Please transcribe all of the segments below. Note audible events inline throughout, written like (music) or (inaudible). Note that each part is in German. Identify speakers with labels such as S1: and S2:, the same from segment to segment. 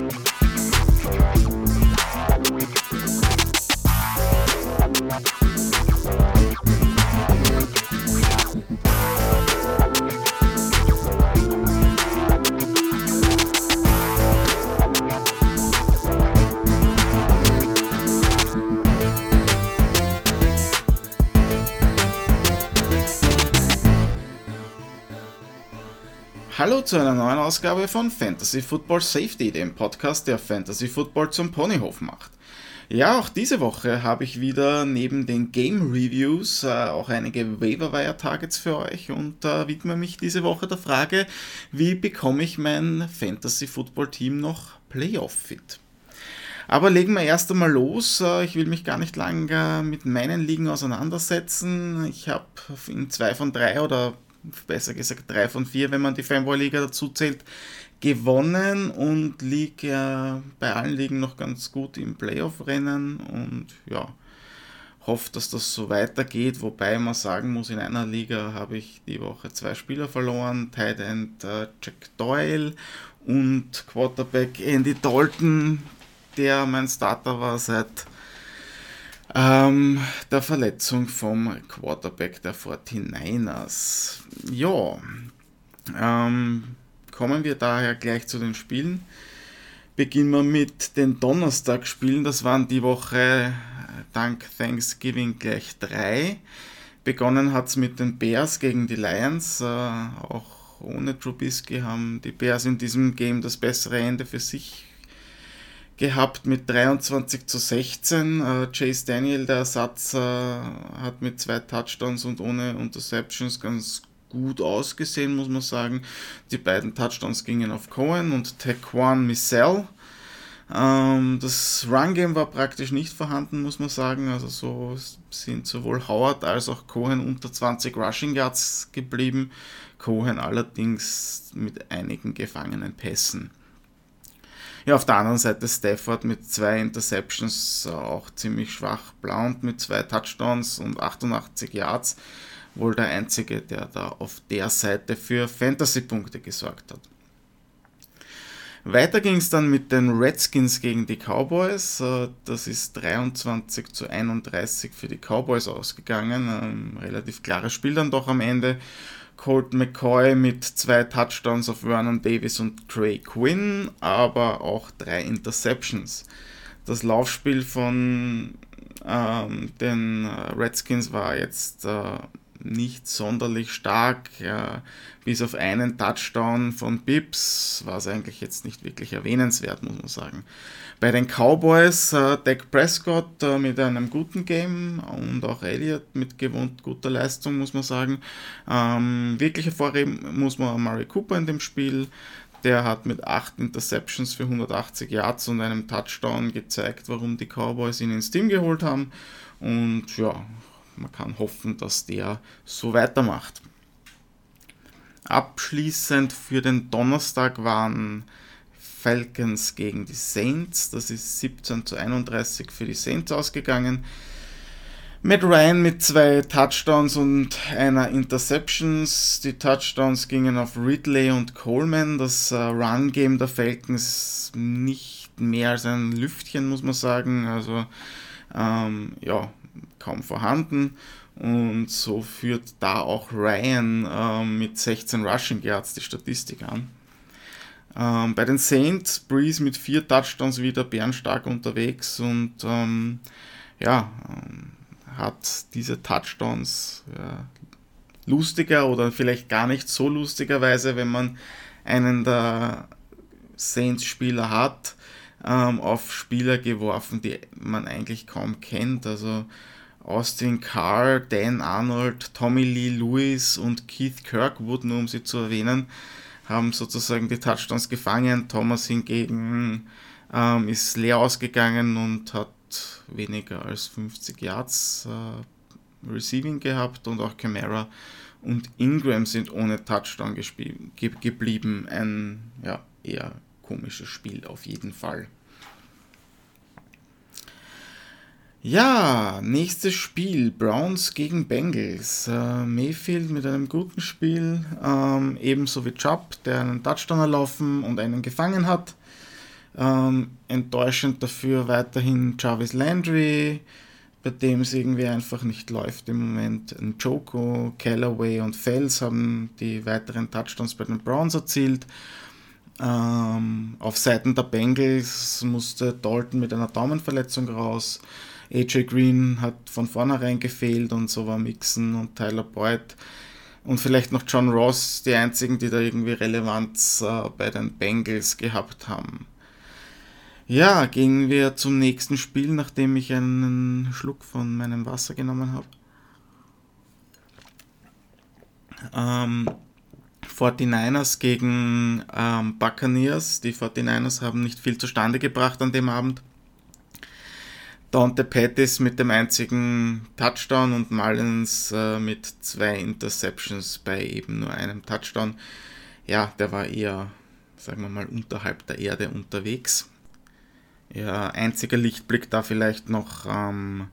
S1: We'll Hallo zu einer neuen Ausgabe von Fantasy Football Safety, dem Podcast, der Fantasy Football zum Ponyhof macht. Ja, auch diese Woche habe ich wieder neben den Game Reviews äh, auch einige Waiver Targets für euch und äh, widme mich diese Woche der Frage, wie bekomme ich mein Fantasy Football Team noch Playoff fit? Aber legen wir erst einmal los. Äh, ich will mich gar nicht lange mit meinen Ligen auseinandersetzen. Ich habe in zwei von drei oder besser gesagt drei von vier, wenn man die Fanboy-Liga dazu zählt, gewonnen und liege ja bei allen Ligen noch ganz gut im Playoff-Rennen und ja, hoffe, dass das so weitergeht, wobei man sagen muss, in einer Liga habe ich die Woche zwei Spieler verloren, Tight End äh, Jack Doyle und Quarterback Andy Dalton, der mein Starter war seit ähm, der Verletzung vom Quarterback der 49ers. Ja, ähm, kommen wir daher gleich zu den Spielen. Beginnen wir mit den Donnerstagspielen. Das waren die Woche dank Thanksgiving gleich drei. Begonnen hat es mit den Bears gegen die Lions. Äh, auch ohne Trubisky haben die Bears in diesem Game das bessere Ende für sich gehabt mit 23 zu 16. Äh, Chase Daniel, der Ersatz, äh, hat mit zwei Touchdowns und ohne Interceptions ganz gut ausgesehen, muss man sagen. Die beiden Touchdowns gingen auf Cohen und Taquan Missel. Ähm, das Run-Game war praktisch nicht vorhanden, muss man sagen. Also so sind sowohl Howard als auch Cohen unter 20 Rushing Yards geblieben. Cohen allerdings mit einigen gefangenen Pässen. Ja, auf der anderen Seite Stafford mit zwei Interceptions, auch ziemlich schwach. Blount mit zwei Touchdowns und 88 Yards, wohl der einzige, der da auf der Seite für Fantasy-Punkte gesorgt hat. Weiter ging es dann mit den Redskins gegen die Cowboys. Äh, das ist 23 zu 31 für die Cowboys ausgegangen. Ein relativ klares Spiel dann doch am Ende. Colt McCoy mit zwei Touchdowns auf Vernon Davis und Trey Quinn, aber auch drei Interceptions. Das Laufspiel von ähm, den Redskins war jetzt äh, nicht sonderlich stark. Ja, bis auf einen Touchdown von Bips war es eigentlich jetzt nicht wirklich erwähnenswert, muss man sagen. Bei den Cowboys äh, Dak Prescott äh, mit einem guten Game und auch Elliott mit gewohnt guter Leistung, muss man sagen. Ähm, wirklich hervorheben muss man Murray Cooper in dem Spiel. Der hat mit 8 Interceptions für 180 Yards und einem Touchdown gezeigt, warum die Cowboys ihn ins Team geholt haben. Und ja, man kann hoffen, dass der so weitermacht. Abschließend für den Donnerstag waren Falcons gegen die Saints. Das ist 17 zu 31 für die Saints ausgegangen. Matt Ryan mit zwei Touchdowns und einer Interceptions. Die Touchdowns gingen auf Ridley und Coleman. Das äh, Run-Game der Falcons nicht mehr als ein Lüftchen, muss man sagen. Also ähm, ja, kaum vorhanden. Und so führt da auch Ryan ähm, mit 16 Rushing Yards die Statistik an. Ähm, bei den Saints, Breeze mit vier Touchdowns wieder bärenstark unterwegs und ähm, ja, ähm, hat diese Touchdowns ja, lustiger oder vielleicht gar nicht so lustigerweise, wenn man einen der Saints-Spieler hat, ähm, auf Spieler geworfen, die man eigentlich kaum kennt. Also Austin Carr, Dan Arnold, Tommy Lee Lewis und Keith Kirkwood, nur um sie zu erwähnen, haben sozusagen die Touchdowns gefangen. Thomas hingegen ähm, ist leer ausgegangen und hat weniger als 50 Yards äh, Receiving gehabt und auch Camara und Ingram sind ohne Touchdown ge geblieben. Ein ja, eher komisches Spiel auf jeden Fall. Ja, nächstes Spiel, Browns gegen Bengals. Äh, Mayfield mit einem guten Spiel, ähm, ebenso wie Chubb, der einen Touchdown erlaufen und einen gefangen hat. Ähm, enttäuschend dafür weiterhin Jarvis Landry, bei dem es irgendwie einfach nicht läuft im Moment. Joko, Callaway und Fels haben die weiteren Touchdowns bei den Browns erzielt. Ähm, auf Seiten der Bengals musste Dalton mit einer Daumenverletzung raus. AJ Green hat von vornherein gefehlt und so war Mixon und Tyler Boyd und vielleicht noch John Ross die einzigen, die da irgendwie Relevanz äh, bei den Bengals gehabt haben. Ja, gehen wir zum nächsten Spiel, nachdem ich einen Schluck von meinem Wasser genommen habe. Ähm, 49ers gegen ähm, Buccaneers. Die 49ers haben nicht viel zustande gebracht an dem Abend. Dante Pettis mit dem einzigen Touchdown und Mullins äh, mit zwei Interceptions bei eben nur einem Touchdown. Ja, der war eher, sagen wir mal, unterhalb der Erde unterwegs. Ja, einziger Lichtblick da vielleicht noch ähm,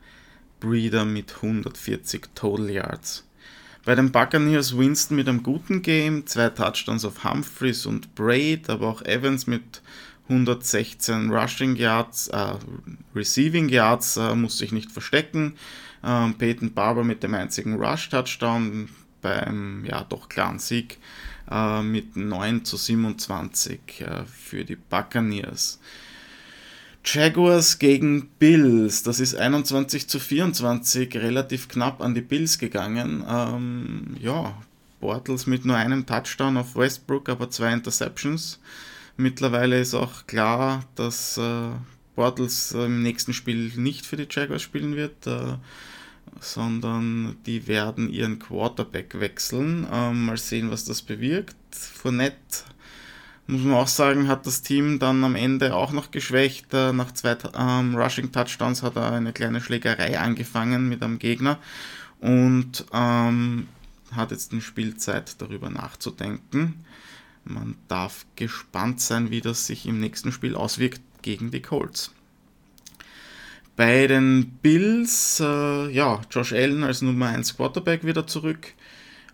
S1: Breeder mit 140 Total Yards. Bei den Buccaneers Winston mit einem guten Game, zwei Touchdowns auf Humphreys und Braid, aber auch Evans mit 116 Rushing Yards, äh, Receiving Yards, äh, muss sich nicht verstecken. Ähm, Peyton Barber mit dem einzigen Rush-Touchdown beim ja doch klaren Sieg äh, mit 9 zu 27 äh, für die Buccaneers. Jaguars gegen Bills, das ist 21 zu 24, relativ knapp an die Bills gegangen. Ähm, ja, Bortles mit nur einem Touchdown auf Westbrook, aber zwei Interceptions. Mittlerweile ist auch klar, dass äh, Bortles im nächsten Spiel nicht für die Jaguars spielen wird, äh, sondern die werden ihren Quarterback wechseln. Ähm, mal sehen, was das bewirkt. Fournette muss man auch sagen, hat das Team dann am Ende auch noch geschwächt. Äh, nach zwei ähm, Rushing Touchdowns hat er eine kleine Schlägerei angefangen mit einem Gegner und ähm, hat jetzt eine Spielzeit darüber nachzudenken. Man darf gespannt sein, wie das sich im nächsten Spiel auswirkt gegen die Colts. Bei den Bills, äh, ja, Josh Allen als Nummer 1 Quarterback wieder zurück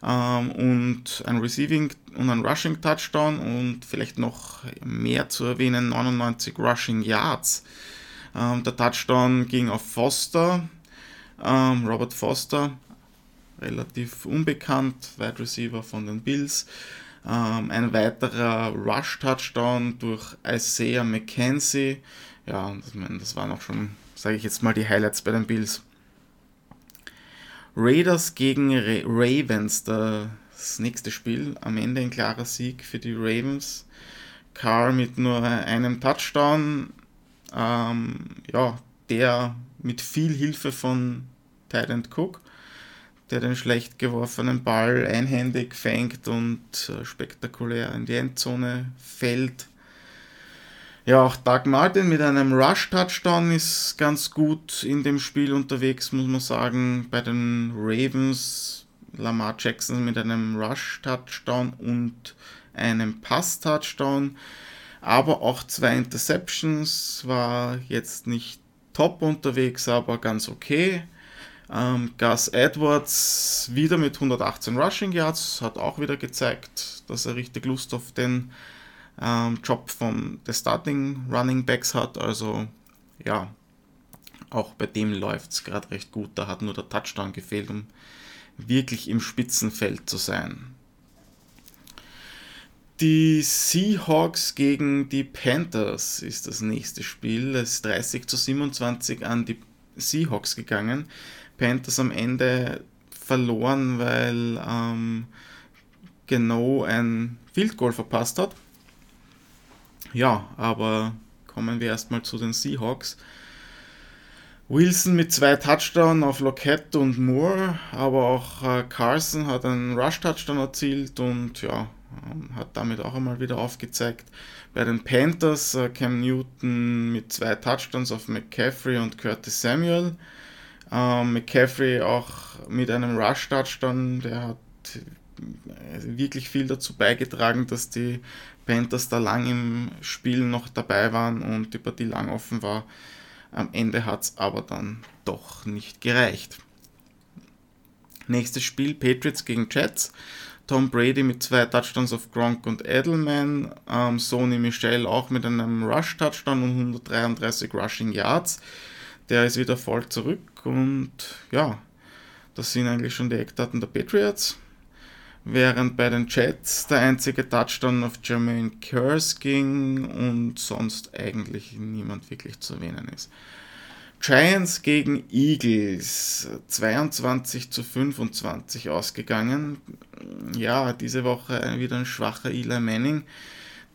S1: ähm, und ein Receiving und ein Rushing Touchdown und vielleicht noch mehr zu erwähnen, 99 Rushing Yards. Ähm, der Touchdown ging auf Foster, ähm, Robert Foster, relativ unbekannt, Wide Receiver von den Bills. Ähm, ein weiterer Rush-Touchdown durch Isaiah McKenzie. Ja, das, das waren auch schon, sage ich jetzt mal, die Highlights bei den Bills. Raiders gegen Ra Ravens, das nächste Spiel. Am Ende ein klarer Sieg für die Ravens. Carr mit nur einem Touchdown. Ähm, ja, der mit viel Hilfe von Titan Cook, der den schlecht geworfenen Ball einhändig fängt und äh, spektakulär in die Endzone fällt. Ja, auch Doug Martin mit einem Rush-Touchdown ist ganz gut in dem Spiel unterwegs, muss man sagen. Bei den Ravens Lamar Jackson mit einem Rush-Touchdown und einem Pass-Touchdown. Aber auch zwei Interceptions, war jetzt nicht top unterwegs, aber ganz okay. Ähm, Gus Edwards wieder mit 118 Rushing Yards, hat auch wieder gezeigt, dass er richtig Lust auf den ähm, Job vom des Starting Running Backs hat. Also ja, auch bei dem läuft es gerade recht gut. Da hat nur der Touchdown gefehlt, um wirklich im Spitzenfeld zu sein. Die Seahawks gegen die Panthers ist das nächste Spiel. Es ist 30 zu 27 an die Seahawks gegangen. Panthers am Ende verloren, weil ähm, genau ein Field Goal verpasst hat. Ja, aber kommen wir erstmal zu den Seahawks. Wilson mit zwei Touchdowns auf Lockett und Moore, aber auch äh, Carson hat einen Rush-Touchdown erzielt und ja, hat damit auch einmal wieder aufgezeigt. Bei den Panthers äh, Cam Newton mit zwei Touchdowns auf McCaffrey und Curtis Samuel. Ähm, McCaffrey auch mit einem Rush-Touchdown, der hat äh, wirklich viel dazu beigetragen, dass die Panthers da lang im Spiel noch dabei waren und die Partie lang offen war. Am Ende hat es aber dann doch nicht gereicht. Nächstes Spiel Patriots gegen Jets. Tom Brady mit zwei Touchdowns auf Gronk und Edelman. Ähm, Sony Michel auch mit einem Rush-Touchdown und 133 Rushing Yards. Der ist wieder voll zurück und ja, das sind eigentlich schon die Eckdaten der Patriots. Während bei den Jets der einzige Touchdown auf Jermaine Curse ging und sonst eigentlich niemand wirklich zu erwähnen ist. Giants gegen Eagles 22 zu 25 ausgegangen. Ja, diese Woche wieder ein schwacher Eli Manning,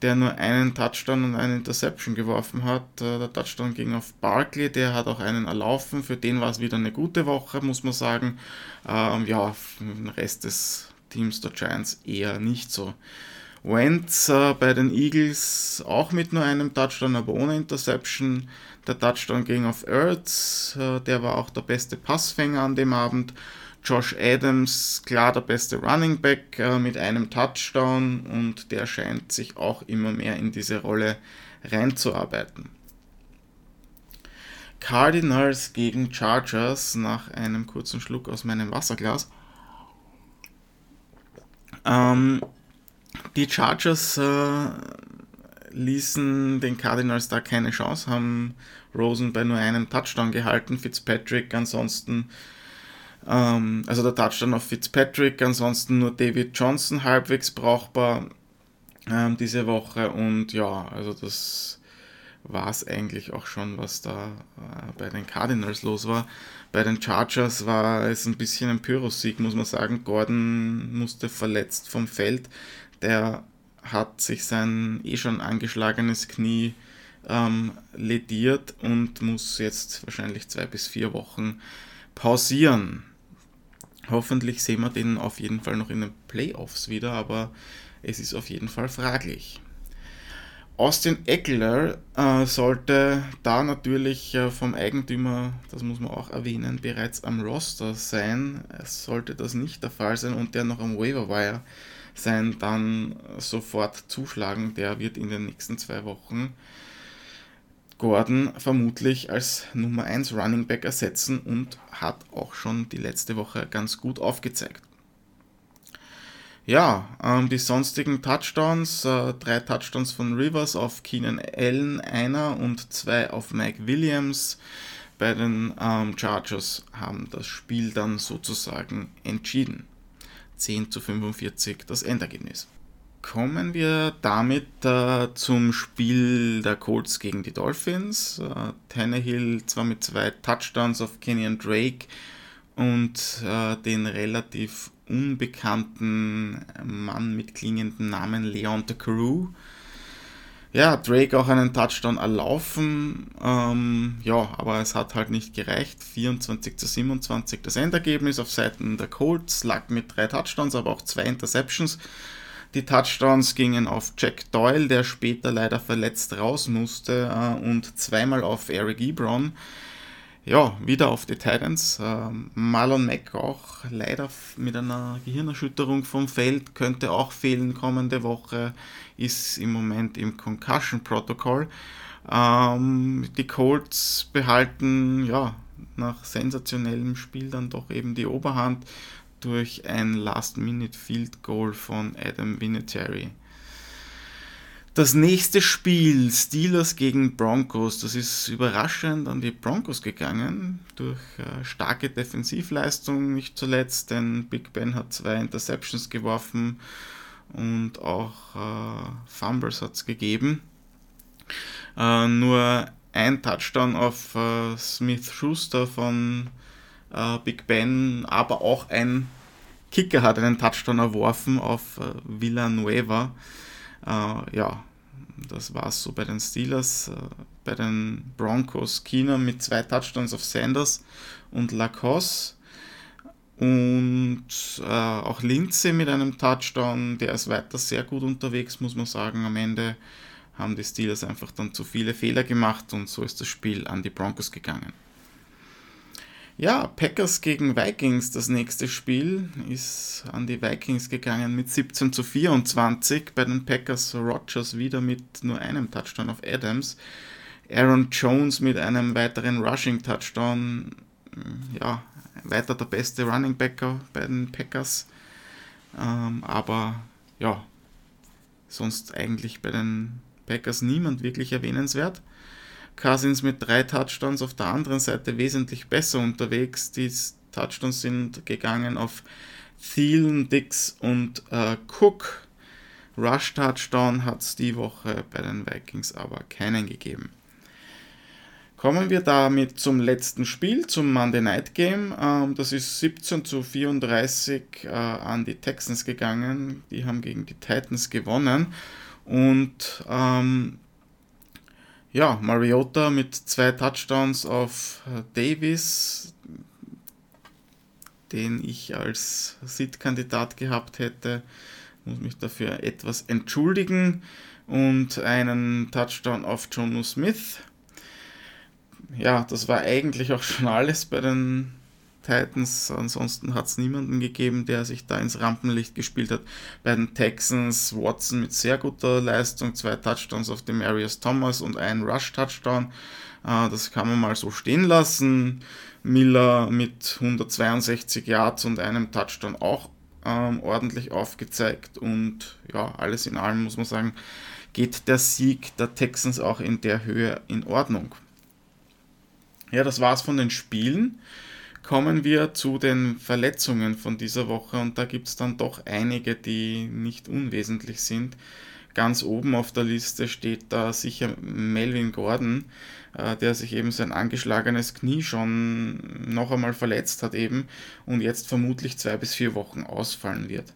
S1: der nur einen Touchdown und eine Interception geworfen hat. Äh, der Touchdown ging auf Barkley, der hat auch einen erlaufen. Für den war es wieder eine gute Woche, muss man sagen. Ähm, ja, für den Rest des Teams der Giants eher nicht so. Wentz äh, bei den Eagles auch mit nur einem Touchdown, aber ohne Interception. Der Touchdown ging auf Ertz, äh, der war auch der beste Passfänger an dem Abend. Josh Adams, klar der beste Running Back äh, mit einem Touchdown und der scheint sich auch immer mehr in diese Rolle reinzuarbeiten. Cardinals gegen Chargers nach einem kurzen Schluck aus meinem Wasserglas. Ähm, die Chargers äh, ließen den Cardinals da keine Chance, haben Rosen bei nur einem Touchdown gehalten, Fitzpatrick ansonsten, ähm, also der Touchdown auf Fitzpatrick, ansonsten nur David Johnson halbwegs brauchbar ähm, diese Woche und ja, also das war es eigentlich auch schon, was da äh, bei den Cardinals los war. Bei den Chargers war es ein bisschen ein Pyrrhus-Sieg, muss man sagen. Gordon musste verletzt vom Feld. Der hat sich sein eh schon angeschlagenes Knie ähm, lediert und muss jetzt wahrscheinlich zwei bis vier Wochen pausieren. Hoffentlich sehen wir den auf jeden Fall noch in den Playoffs wieder, aber es ist auf jeden Fall fraglich. Austin Eckler äh, sollte da natürlich äh, vom Eigentümer, das muss man auch erwähnen, bereits am Roster sein. Es sollte das nicht der Fall sein und der noch am Waiver Wire sein, dann sofort zuschlagen. Der wird in den nächsten zwei Wochen Gordon vermutlich als Nummer 1 Running Back ersetzen und hat auch schon die letzte Woche ganz gut aufgezeigt. Ja, ähm, die sonstigen Touchdowns, äh, drei Touchdowns von Rivers auf Keenan Allen, einer und zwei auf Mike Williams bei den ähm, Chargers haben das Spiel dann sozusagen entschieden. 10 zu 45 das Endergebnis. Kommen wir damit äh, zum Spiel der Colts gegen die Dolphins. Äh, Tannehill zwar mit zwei Touchdowns auf Kenyon Drake und äh, den relativ unbekannten Mann mit klingendem Namen Leon de Carew ja, Drake auch einen Touchdown erlaufen. Ähm, ja, aber es hat halt nicht gereicht. 24 zu 27 das Endergebnis auf Seiten der Colts. Lag mit drei Touchdowns, aber auch zwei Interceptions. Die Touchdowns gingen auf Jack Doyle, der später leider verletzt raus musste, äh, und zweimal auf Eric Ebron ja, wieder auf die Titans. Ähm, Marlon Mack auch leider mit einer Gehirnerschütterung vom Feld, könnte auch fehlen kommende Woche, ist im Moment im Concussion-Protokoll. Ähm, die Colts behalten ja nach sensationellem Spiel dann doch eben die Oberhand durch ein Last-Minute-Field-Goal von Adam Vinatieri. Das nächste Spiel, Steelers gegen Broncos, das ist überraschend an die Broncos gegangen, durch äh, starke Defensivleistung nicht zuletzt, denn Big Ben hat zwei Interceptions geworfen und auch äh, Fumbles hat es gegeben. Äh, nur ein Touchdown auf äh, Smith Schuster von äh, Big Ben, aber auch ein Kicker hat einen Touchdown erworfen auf äh, Villanueva. Äh, ja, das war es so bei den Steelers. Äh, bei den Broncos Keener mit zwei Touchdowns auf Sanders und Lacoste. Und äh, auch Lindsay mit einem Touchdown, der ist weiter sehr gut unterwegs, muss man sagen. Am Ende haben die Steelers einfach dann zu viele Fehler gemacht und so ist das Spiel an die Broncos gegangen. Ja, Packers gegen Vikings, das nächste Spiel ist an die Vikings gegangen mit 17 zu 24. Bei den Packers Rogers wieder mit nur einem Touchdown auf Adams. Aaron Jones mit einem weiteren Rushing Touchdown, ja, weiter der beste Running Backer bei den Packers. Ähm, aber ja, sonst eigentlich bei den Packers niemand wirklich erwähnenswert. Cousins mit drei Touchdowns auf der anderen Seite wesentlich besser unterwegs. Die Touchdowns sind gegangen auf Thielen, Dix und äh, Cook. Rush Touchdown hat es die Woche bei den Vikings aber keinen gegeben. Kommen wir damit zum letzten Spiel, zum Monday Night Game. Ähm, das ist 17 zu 34 äh, an die Texans gegangen. Die haben gegen die Titans gewonnen. Und ähm, ja, Mariota mit zwei Touchdowns auf äh, Davis, den ich als Sit-Kandidat gehabt hätte, muss mich dafür etwas entschuldigen. Und einen Touchdown auf Jonu Smith ja, das war eigentlich auch schon (laughs) alles bei den Titans. Ansonsten hat es niemanden gegeben, der sich da ins Rampenlicht gespielt hat. Bei den Texans Watson mit sehr guter Leistung, zwei Touchdowns auf dem Marius Thomas und ein Rush-Touchdown. Äh, das kann man mal so stehen lassen. Miller mit 162 Yards und einem Touchdown auch ähm, ordentlich aufgezeigt. Und ja, alles in allem muss man sagen, geht der Sieg der Texans auch in der Höhe in Ordnung. Ja, das war's von den Spielen. Kommen wir zu den Verletzungen von dieser Woche und da gibt es dann doch einige, die nicht unwesentlich sind. Ganz oben auf der Liste steht da sicher Melvin Gordon, äh, der sich eben sein angeschlagenes Knie schon noch einmal verletzt hat eben und jetzt vermutlich zwei bis vier Wochen ausfallen wird.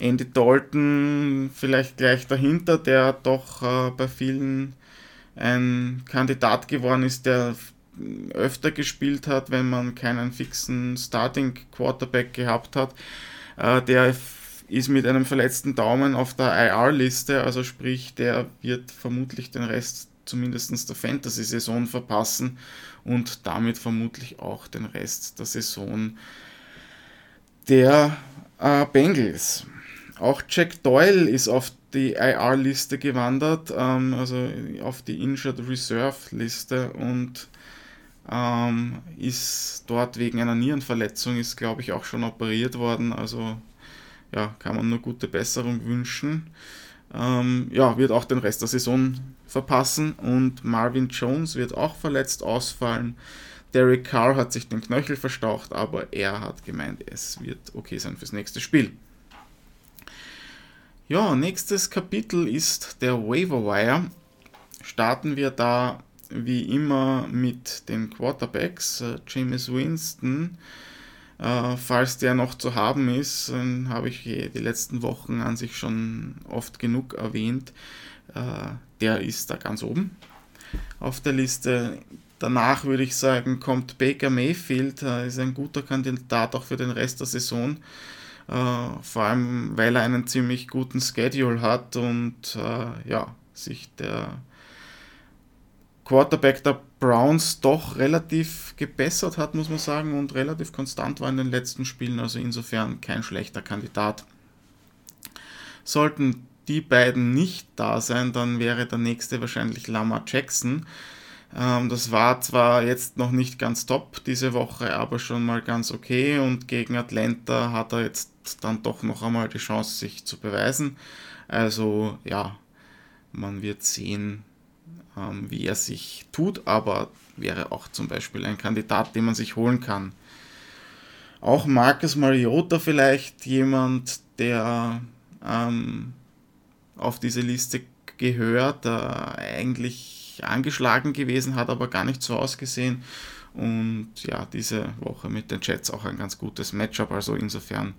S1: Andy Dalton vielleicht gleich dahinter, der doch äh, bei vielen ein Kandidat geworden ist, der öfter gespielt hat, wenn man keinen fixen Starting Quarterback gehabt hat. Äh, der ist mit einem verletzten Daumen auf der IR-Liste, also sprich, der wird vermutlich den Rest zumindest der Fantasy-Saison verpassen und damit vermutlich auch den Rest der Saison der äh, Bengals. Auch Jack Doyle ist auf die IR-Liste gewandert, ähm, also auf die Injured Reserve-Liste und ähm, ist dort wegen einer Nierenverletzung, ist glaube ich auch schon operiert worden, also ja, kann man nur gute Besserung wünschen. Ähm, ja, wird auch den Rest der Saison verpassen und Marvin Jones wird auch verletzt ausfallen. Derek Carr hat sich den Knöchel verstaucht, aber er hat gemeint, es wird okay sein fürs nächste Spiel. Ja, nächstes Kapitel ist der Waiver Wire. Starten wir da wie immer mit den Quarterbacks. Äh, James Winston, äh, falls der noch zu haben ist, habe ich die letzten Wochen an sich schon oft genug erwähnt. Äh, der ist da ganz oben auf der Liste. Danach würde ich sagen, kommt Baker Mayfield, ist ein guter Kandidat auch für den Rest der Saison. Uh, vor allem, weil er einen ziemlich guten Schedule hat und uh, ja, sich der Quarterback der Browns doch relativ gebessert hat, muss man sagen, und relativ konstant war in den letzten Spielen, also insofern kein schlechter Kandidat. Sollten die beiden nicht da sein, dann wäre der nächste wahrscheinlich Lama Jackson. Ähm, das war zwar jetzt noch nicht ganz top diese Woche, aber schon mal ganz okay und gegen Atlanta hat er jetzt dann doch noch einmal die Chance, sich zu beweisen. Also ja, man wird sehen, wie er sich tut, aber wäre auch zum Beispiel ein Kandidat, den man sich holen kann. Auch Marcus Mariota vielleicht jemand, der ähm, auf diese Liste gehört, der eigentlich angeschlagen gewesen hat, aber gar nicht so ausgesehen. Und ja, diese Woche mit den Jets auch ein ganz gutes Matchup, also insofern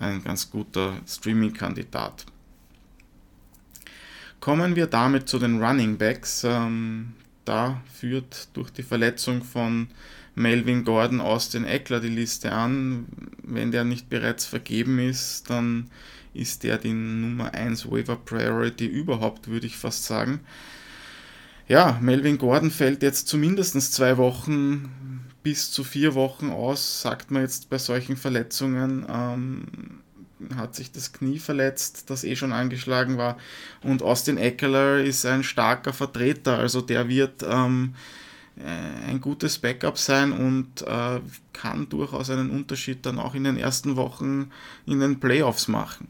S1: ein ganz guter Streaming-Kandidat. Kommen wir damit zu den Running Backs. Ähm, da führt durch die Verletzung von Melvin Gordon Austin Eckler die Liste an. Wenn der nicht bereits vergeben ist, dann ist der die Nummer 1 Waiver Priority überhaupt, würde ich fast sagen. Ja, Melvin Gordon fällt jetzt zumindest zwei Wochen bis zu vier Wochen aus, sagt man jetzt bei solchen Verletzungen. Ähm, hat sich das Knie verletzt, das eh schon angeschlagen war. Und Austin Eckler ist ein starker Vertreter, also der wird ähm, äh, ein gutes Backup sein und äh, kann durchaus einen Unterschied dann auch in den ersten Wochen in den Playoffs machen.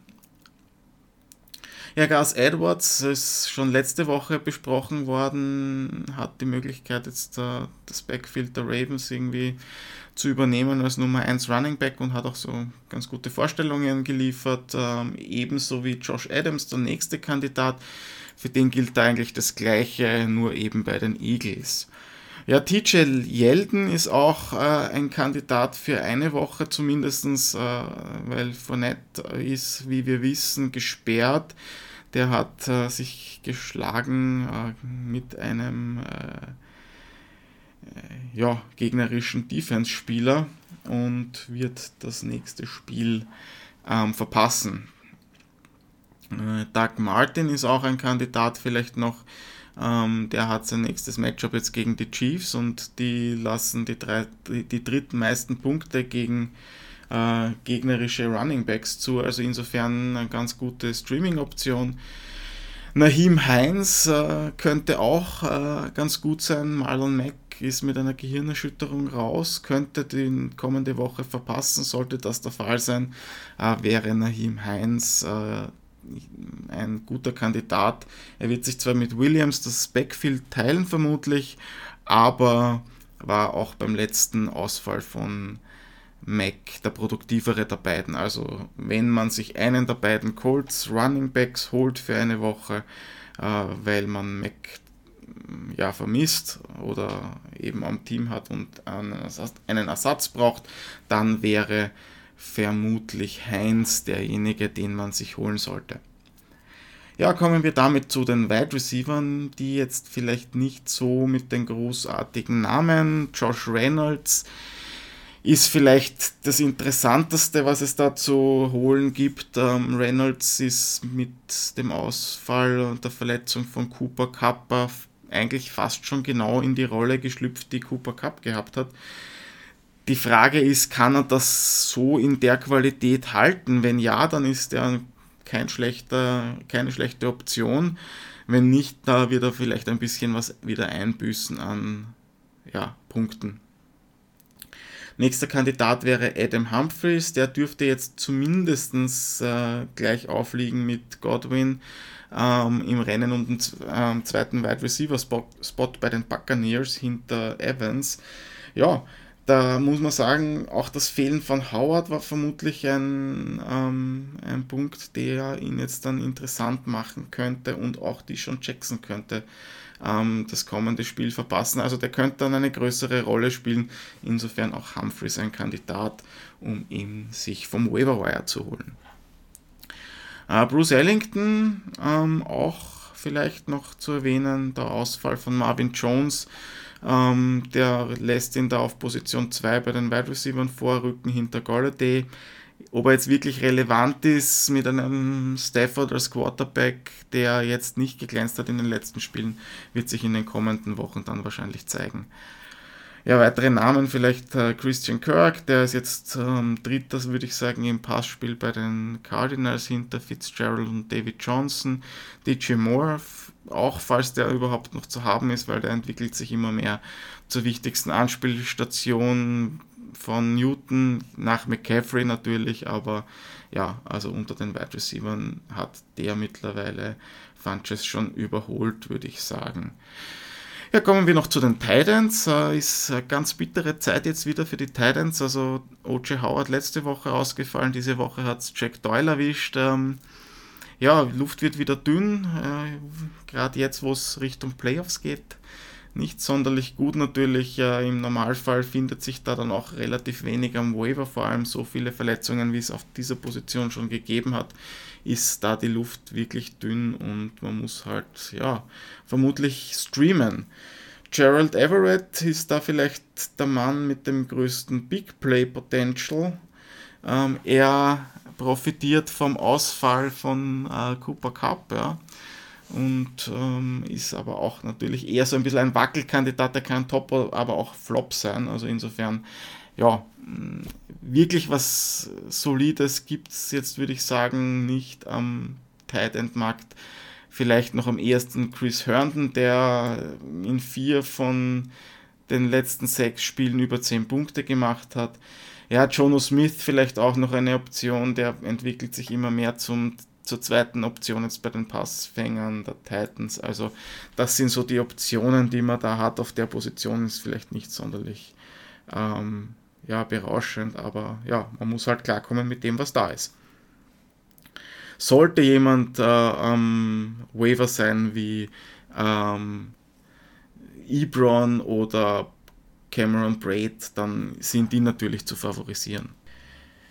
S1: Ja, Gas Edwards ist schon letzte Woche besprochen worden, hat die Möglichkeit jetzt äh, das Backfield der Ravens irgendwie zu übernehmen als Nummer 1 Running Back und hat auch so ganz gute Vorstellungen geliefert, ähm, ebenso wie Josh Adams, der nächste Kandidat. Für den gilt da eigentlich das Gleiche, nur eben bei den Eagles. Ja, TJ Yeldon ist auch äh, ein Kandidat für eine Woche zumindest, äh, weil Fournette ist, wie wir wissen, gesperrt. Der hat äh, sich geschlagen äh, mit einem äh, ja, gegnerischen Defense-Spieler und wird das nächste Spiel ähm, verpassen. Äh, Doug Martin ist auch ein Kandidat vielleicht noch. Ähm, der hat sein nächstes Matchup jetzt gegen die Chiefs und die lassen die, drei, die, die dritten meisten Punkte gegen äh, gegnerische Running Backs zu. Also insofern eine ganz gute Streaming-Option. Nahim Heinz äh, könnte auch äh, ganz gut sein. Marlon Mack ist mit einer Gehirnerschütterung raus, könnte die kommende Woche verpassen. Sollte das der Fall sein, äh, wäre Nahim Heinz äh, ein guter Kandidat. Er wird sich zwar mit Williams das Backfield teilen vermutlich, aber war auch beim letzten Ausfall von Mac der produktivere der beiden. Also wenn man sich einen der beiden Colts Running Backs holt für eine Woche, äh, weil man Mac ja, vermisst oder eben am Team hat und einen Ersatz braucht, dann wäre vermutlich Heinz derjenige, den man sich holen sollte. Ja, kommen wir damit zu den Wide Receivers, die jetzt vielleicht nicht so mit den großartigen Namen. Josh Reynolds ist vielleicht das Interessanteste, was es da zu holen gibt. Ähm, Reynolds ist mit dem Ausfall und der Verletzung von Cooper Cup eigentlich fast schon genau in die Rolle geschlüpft, die Cooper Cup gehabt hat. Die Frage ist, kann er das so in der Qualität halten? Wenn ja, dann ist er kein schlechter, keine schlechte Option. Wenn nicht, da wird er vielleicht ein bisschen was wieder einbüßen an ja, Punkten. Nächster Kandidat wäre Adam Humphreys, der dürfte jetzt zumindest äh, gleich aufliegen mit Godwin ähm, im Rennen um den ähm, zweiten Wide Receiver Spot, bei den Buccaneers hinter Evans. Ja, da muss man sagen, auch das Fehlen von Howard war vermutlich ein, ähm, ein Punkt, der ihn jetzt dann interessant machen könnte und auch die schon Jackson könnte ähm, das kommende Spiel verpassen. Also der könnte dann eine größere Rolle spielen. Insofern auch Humphreys ein Kandidat, um ihn sich vom Waiver Wire zu holen. Äh, Bruce Ellington, ähm, auch vielleicht noch zu erwähnen, der Ausfall von Marvin Jones, ähm, der lässt ihn da auf Position 2 bei den Wide Receivers vorrücken hinter Golladay. Ob er jetzt wirklich relevant ist mit einem Stafford als Quarterback, der jetzt nicht geglänzt hat in den letzten Spielen, wird sich in den kommenden Wochen dann wahrscheinlich zeigen. Ja, weitere Namen vielleicht äh, Christian Kirk, der ist jetzt ähm, dritter, würde ich sagen, im Passspiel bei den Cardinals hinter Fitzgerald und David Johnson. DJ Moore, auch falls der überhaupt noch zu haben ist, weil der entwickelt sich immer mehr zur wichtigsten Anspielstation von Newton nach McCaffrey natürlich, aber ja, also unter den Wide Receivers hat der mittlerweile Funches schon überholt, würde ich sagen. Ja, kommen wir noch zu den Titans. Äh, ist eine ganz bittere Zeit jetzt wieder für die Titans. Also O.J. Howard letzte Woche ausgefallen, diese Woche hat es Jack Doyle erwischt. Ähm, ja, Luft wird wieder dünn, äh, gerade jetzt, wo es Richtung Playoffs geht. Nicht sonderlich gut natürlich. Äh, Im Normalfall findet sich da dann auch relativ wenig am Waiver, vor allem so viele Verletzungen, wie es auf dieser Position schon gegeben hat ist da die Luft wirklich dünn und man muss halt, ja, vermutlich streamen. Gerald Everett ist da vielleicht der Mann mit dem größten Big Play Potential. Ähm, er profitiert vom Ausfall von äh, Cooper Cup, ja. Und ähm, ist aber auch natürlich eher so ein bisschen ein Wackelkandidat, der kann Top, aber auch Flop sein. Also insofern ja, wirklich was Solides gibt es jetzt, würde ich sagen, nicht am Tight End Markt. Vielleicht noch am ehesten Chris Herndon, der in vier von den letzten sechs Spielen über zehn Punkte gemacht hat. Ja, Jono Smith vielleicht auch noch eine Option, der entwickelt sich immer mehr zum, zur zweiten Option jetzt bei den Passfängern der Titans. Also das sind so die Optionen, die man da hat. Auf der Position ist vielleicht nicht sonderlich ähm, ja, berauschend, aber ja, man muss halt klarkommen mit dem, was da ist. Sollte jemand äh, am Waiver sein wie ähm, Ebron oder Cameron Braid, dann sind die natürlich zu favorisieren.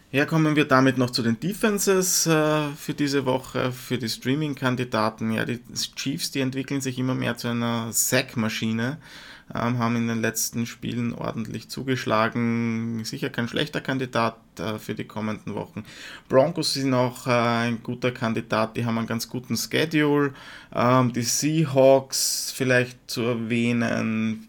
S1: Ja, kommen wir damit noch zu den Defenses äh, für diese Woche, für die Streaming-Kandidaten. Ja, die Chiefs, die entwickeln sich immer mehr zu einer Sack-Maschine, haben in den letzten Spielen ordentlich zugeschlagen. Sicher kein schlechter Kandidat äh, für die kommenden Wochen. Broncos sind auch äh, ein guter Kandidat, die haben einen ganz guten Schedule. Ähm, die Seahawks vielleicht zu erwähnen,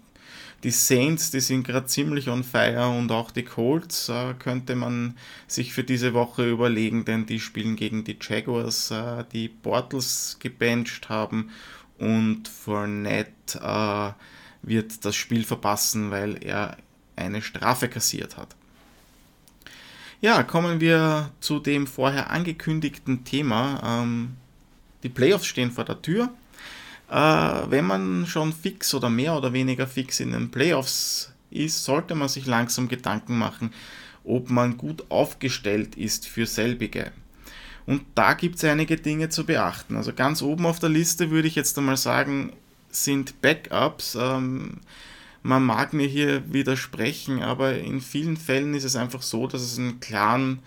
S1: die Saints, die sind gerade ziemlich on fire und auch die Colts äh, könnte man sich für diese Woche überlegen, denn die spielen gegen die Jaguars, äh, die Portals gebencht haben und Fournette äh, wird das Spiel verpassen, weil er eine Strafe kassiert hat. Ja, kommen wir zu dem vorher angekündigten Thema. Ähm, die Playoffs stehen vor der Tür. Äh, wenn man schon fix oder mehr oder weniger fix in den Playoffs ist, sollte man sich langsam Gedanken machen, ob man gut aufgestellt ist für selbige. Und da gibt es einige Dinge zu beachten. Also ganz oben auf der Liste würde ich jetzt einmal sagen, sind Backups. Ähm, man mag mir hier widersprechen, aber in vielen Fällen ist es einfach so, dass es einen klaren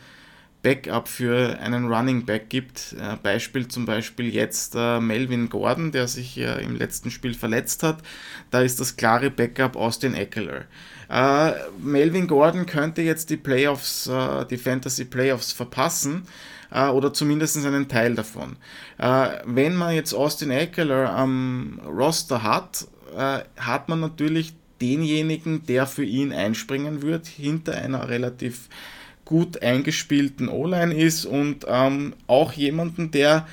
S1: Backup für einen Running Back gibt. Äh, Beispiel zum Beispiel jetzt äh, Melvin Gordon, der sich äh, im letzten Spiel verletzt hat. Da ist das klare Backup Austin Eckler. Äh, Melvin Gordon könnte jetzt die Playoffs, äh, die Fantasy Playoffs verpassen äh, oder zumindest einen Teil davon. wenn man jetzt Austin Eckler am Roster hat, hat man natürlich denjenigen, der für ihn einspringen wird, hinter einer relativ gut eingespielten O-Line ist und ähm, auch jemanden, der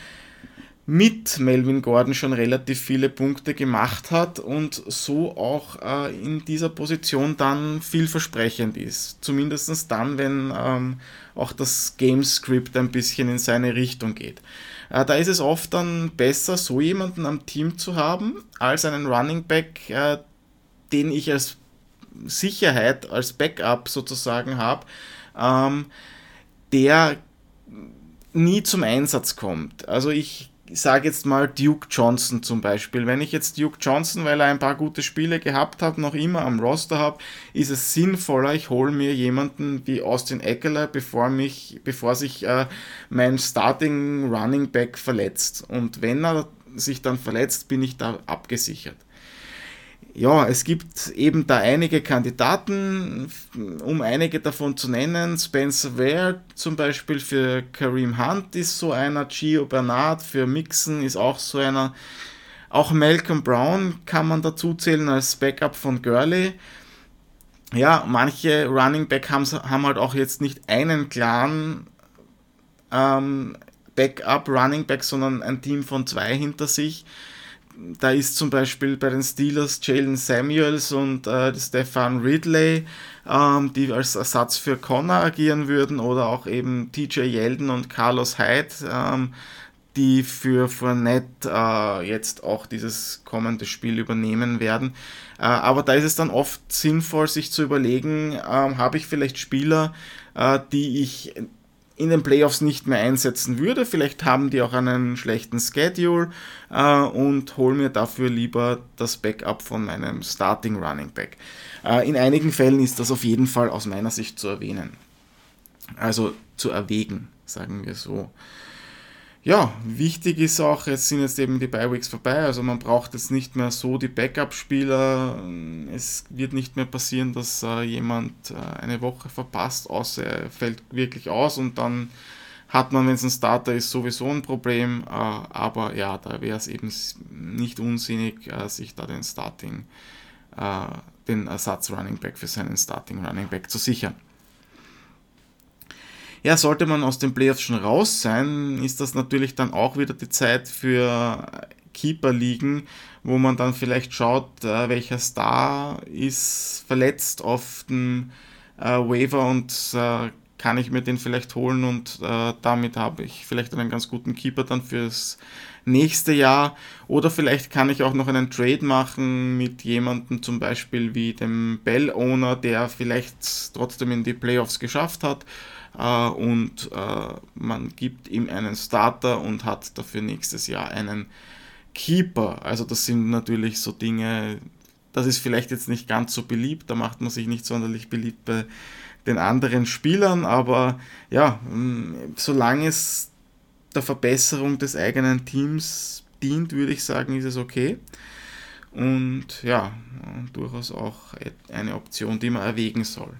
S1: mit Melvin Gordon schon relativ viele Punkte gemacht hat und so auch äh, in dieser Position dann vielversprechend ist. Zumindest dann, wenn ähm, auch das Game-Script ein bisschen in seine Richtung geht. Äh, da ist es oft dann besser, so jemanden am Team zu haben, als einen Running Back, äh, den ich als Sicherheit, als Backup sozusagen habe, ähm, der nie zum Einsatz kommt. Also ich sage jetzt mal Duke Johnson zum Beispiel. Wenn ich jetzt Duke Johnson, weil er ein paar gute Spiele gehabt hat, noch immer am Roster habe, ist es sinnvoller, ich hole mir jemanden wie Austin Eckler, bevor, mich, bevor sich äh, mein Starting Running Back verletzt. Und wenn er sich dann verletzt, bin ich da abgesichert ja, es gibt eben da einige Kandidaten, um einige davon zu nennen. Spencer Ware zum Beispiel für Kareem Hunt ist so einer, Gio Bernard für Mixon ist auch so einer. Auch Malcolm Brown kann man dazu zählen als Backup von Gurley. Ja, manche Running Back haben, haben halt auch jetzt nicht einen klaren ähm, Backup Running Back, sondern ein Team von zwei hinter sich da ist zum Beispiel bei den Steelers Jalen Samuels und äh, Stefan Ridley, ähm, die als Ersatz für Connor agieren würden, oder auch eben TJ Yeldon und Carlos Hyde, ähm, die für Fournette äh, jetzt auch dieses kommende Spiel übernehmen werden. Äh, aber da ist es dann oft sinnvoll, sich zu überlegen, ähm, habe ich vielleicht Spieler, äh, die ich in den Playoffs nicht mehr einsetzen würde. Vielleicht haben die auch einen schlechten Schedule äh, und hole mir dafür lieber das Backup von meinem Starting Running Back. Äh, in einigen Fällen ist das auf jeden Fall aus meiner Sicht zu erwähnen. Also zu erwägen, sagen wir so ja, wichtig ist auch, jetzt sind jetzt eben die Bi-Weeks vorbei, also man braucht jetzt nicht mehr so die Backup-Spieler. Es wird nicht mehr passieren, dass äh, jemand äh, eine Woche verpasst, außer er fällt wirklich aus und dann hat man, wenn es ein Starter ist, sowieso ein Problem. Äh, aber ja, da wäre es eben nicht unsinnig, äh, sich da den Starting äh, den Ersatz Running Back für seinen Starting Running Back zu sichern. Ja, sollte man aus den Playoffs schon raus sein, ist das natürlich dann auch wieder die Zeit für Keeper liegen, wo man dann vielleicht schaut, äh, welcher Star ist verletzt auf dem äh, Waiver und äh, kann ich mir den vielleicht holen und äh, damit habe ich vielleicht einen ganz guten Keeper dann fürs nächste Jahr. Oder vielleicht kann ich auch noch einen Trade machen mit jemandem zum Beispiel wie dem Bell-Owner, der vielleicht trotzdem in die Playoffs geschafft hat. Äh, und äh, man gibt ihm einen Starter und hat dafür nächstes Jahr einen Keeper. Also das sind natürlich so Dinge, das ist vielleicht jetzt nicht ganz so beliebt, da macht man sich nicht sonderlich beliebt bei den anderen Spielern, aber ja, solange es der Verbesserung des eigenen Teams dient, würde ich sagen, ist es okay. Und ja, durchaus auch eine Option, die man erwägen soll.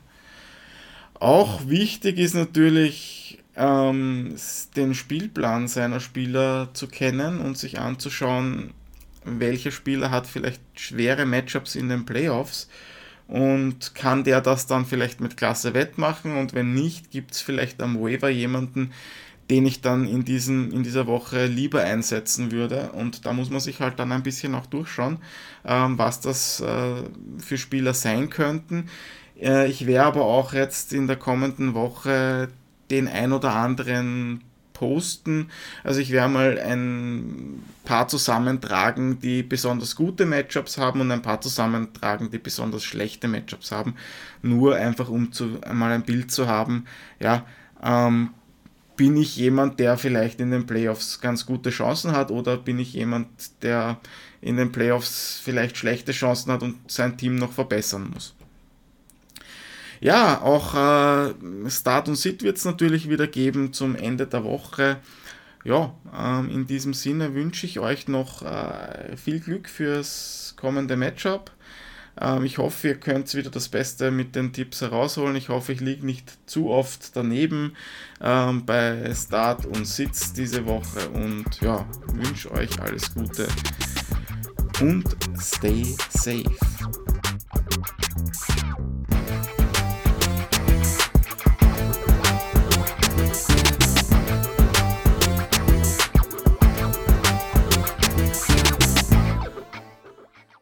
S1: Auch wichtig ist natürlich, ähm, den Spielplan seiner Spieler zu kennen und sich anzuschauen, welcher Spieler hat vielleicht schwere Matchups in den Playoffs und kann der das dann vielleicht mit Klasse wettmachen und wenn nicht, gibt es vielleicht am Waiver jemanden, den ich dann in, diesen, in dieser Woche lieber einsetzen würde. Und da muss man sich halt dann ein bisschen auch durchschauen, ähm, was das äh, für Spieler sein könnten. Äh, ich werde aber auch jetzt in der kommenden Woche den ein oder anderen posten. Also ich werde mal ein paar zusammentragen, die besonders gute Matchups haben und ein paar zusammentragen, die besonders schlechte Matchups haben. Nur einfach um zu, mal ein Bild zu haben, ja, ähm, bin ich jemand, der vielleicht in den Playoffs ganz gute Chancen hat oder bin ich jemand, der in den Playoffs vielleicht schlechte Chancen hat und sein Team noch verbessern muss. Ja, auch äh, Start und Sit wird es natürlich wieder geben zum Ende der Woche. Ja, ähm, in diesem Sinne wünsche ich euch noch äh, viel Glück fürs kommende Matchup. Ähm, ich hoffe, ihr könnt wieder das Beste mit den Tipps herausholen. Ich hoffe, ich liege nicht zu oft daneben ähm, bei Start und Sitz diese Woche und ja, wünsche euch alles Gute und stay safe.